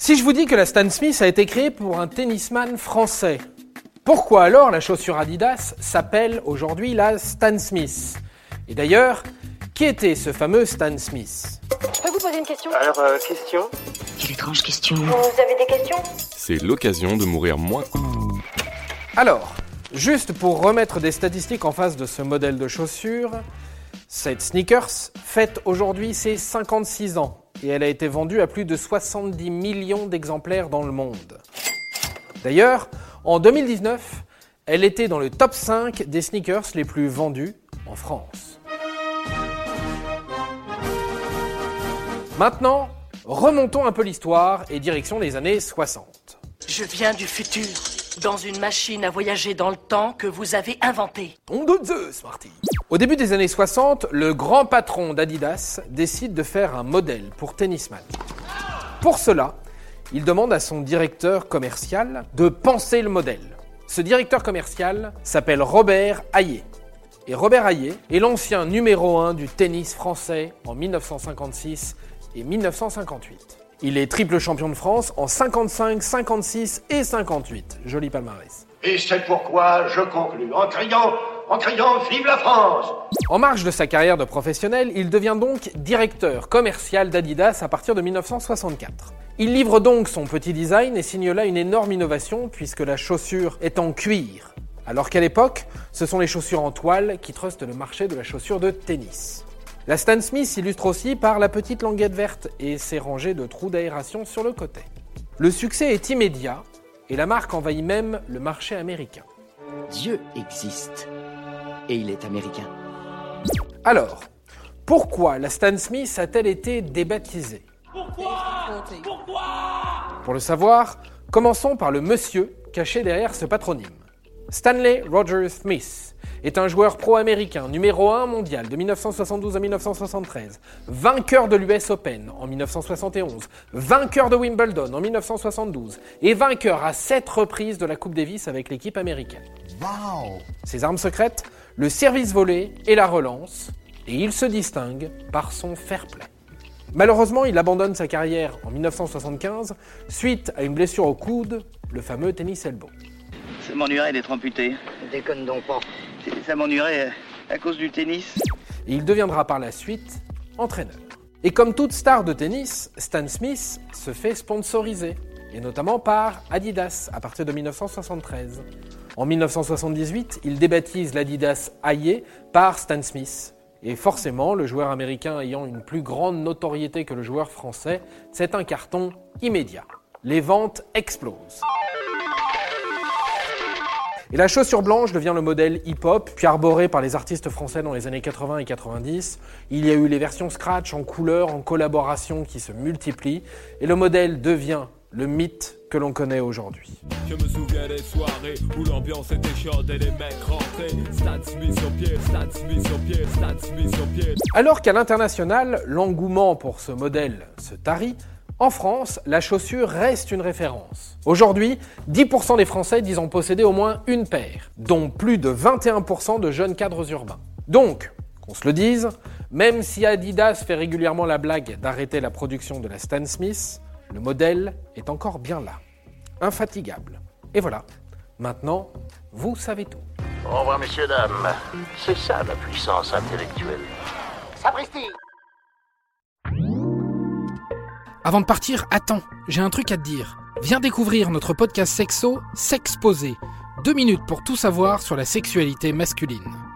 Si je vous dis que la Stan Smith a été créée pour un tennisman français, pourquoi alors la chaussure Adidas s'appelle aujourd'hui la Stan Smith? Et d'ailleurs, qui était ce fameux Stan Smith? Je peux vous poser une question? Alors, euh, question? Quelle étrange question. Vous avez des questions? C'est l'occasion de mourir moins. Alors, juste pour remettre des statistiques en face de ce modèle de chaussure, cette sneakers fête aujourd'hui ses 56 ans et elle a été vendue à plus de 70 millions d'exemplaires dans le monde. D'ailleurs, en 2019, elle était dans le top 5 des sneakers les plus vendus en France. Maintenant, remontons un peu l'histoire et direction les années 60. Je viens du futur, dans une machine à voyager dans le temps que vous avez inventée. Ton de Zeus, Marty. Au début des années 60, le grand patron d'Adidas décide de faire un modèle pour Tennisman. Pour cela, il demande à son directeur commercial de penser le modèle. Ce directeur commercial s'appelle Robert Hayet. Et Robert Hayet est l'ancien numéro 1 du tennis français en 1956 et 1958. Il est triple champion de France en 55, 56 et 58. Joli palmarès. Et c'est pourquoi je conclus en criant, en criant Vive la France En marge de sa carrière de professionnel, il devient donc directeur commercial d'Adidas à partir de 1964. Il livre donc son petit design et signe là une énorme innovation puisque la chaussure est en cuir. Alors qu'à l'époque, ce sont les chaussures en toile qui trustent le marché de la chaussure de tennis. La Stan Smith s'illustre aussi par la petite languette verte et ses rangées de trous d'aération sur le côté. Le succès est immédiat et la marque envahit même le marché américain. Dieu existe. Et il est américain. Alors, pourquoi la Stan Smith a-t-elle été débaptisée? Pour le savoir, commençons par le monsieur caché derrière ce patronyme. Stanley Rogers Smith est un joueur pro-américain numéro 1 mondial de 1972 à 1973, vainqueur de l'US Open en 1971, vainqueur de Wimbledon en 1972 et vainqueur à 7 reprises de la Coupe Davis avec l'équipe américaine. Ses armes secrètes, le service volé et la relance, et il se distingue par son fair play. Malheureusement, il abandonne sa carrière en 1975 suite à une blessure au coude, le fameux tennis elbow. Ça m'ennuierait d'être amputé. Déconne donc pas. Ça m'ennuierait euh, à cause du tennis. et il deviendra par la suite entraîneur. Et comme toute star de tennis, Stan Smith se fait sponsoriser, et notamment par Adidas à partir de 1973. En 1978, il débaptise l'Adidas Hayet par Stan Smith. Et forcément, le joueur américain ayant une plus grande notoriété que le joueur français, c'est un carton immédiat. Les ventes explosent. Et la chaussure blanche devient le modèle hip-hop, puis arboré par les artistes français dans les années 80 et 90. Il y a eu les versions scratch en couleur, en collaboration qui se multiplient, et le modèle devient le mythe que l'on connaît aujourd'hui. Je me souviens des soirées où l'ambiance était chaude et les mecs rentraient. Stan Smith sur pied, Stan Smith sur pied, Stan Smith sur pied. Alors qu'à l'international, l'engouement pour ce modèle se tarit, en France, la chaussure reste une référence. Aujourd'hui, 10% des Français disent en posséder au moins une paire, dont plus de 21% de jeunes cadres urbains. Donc, qu'on se le dise, même si Adidas fait régulièrement la blague d'arrêter la production de la Stan Smith, le modèle est encore bien là, infatigable. Et voilà, maintenant, vous savez tout. Au revoir, messieurs, dames. C'est ça la puissance intellectuelle. Sapristi Avant de partir, attends, j'ai un truc à te dire. Viens découvrir notre podcast sexo S'exposer. Deux minutes pour tout savoir sur la sexualité masculine.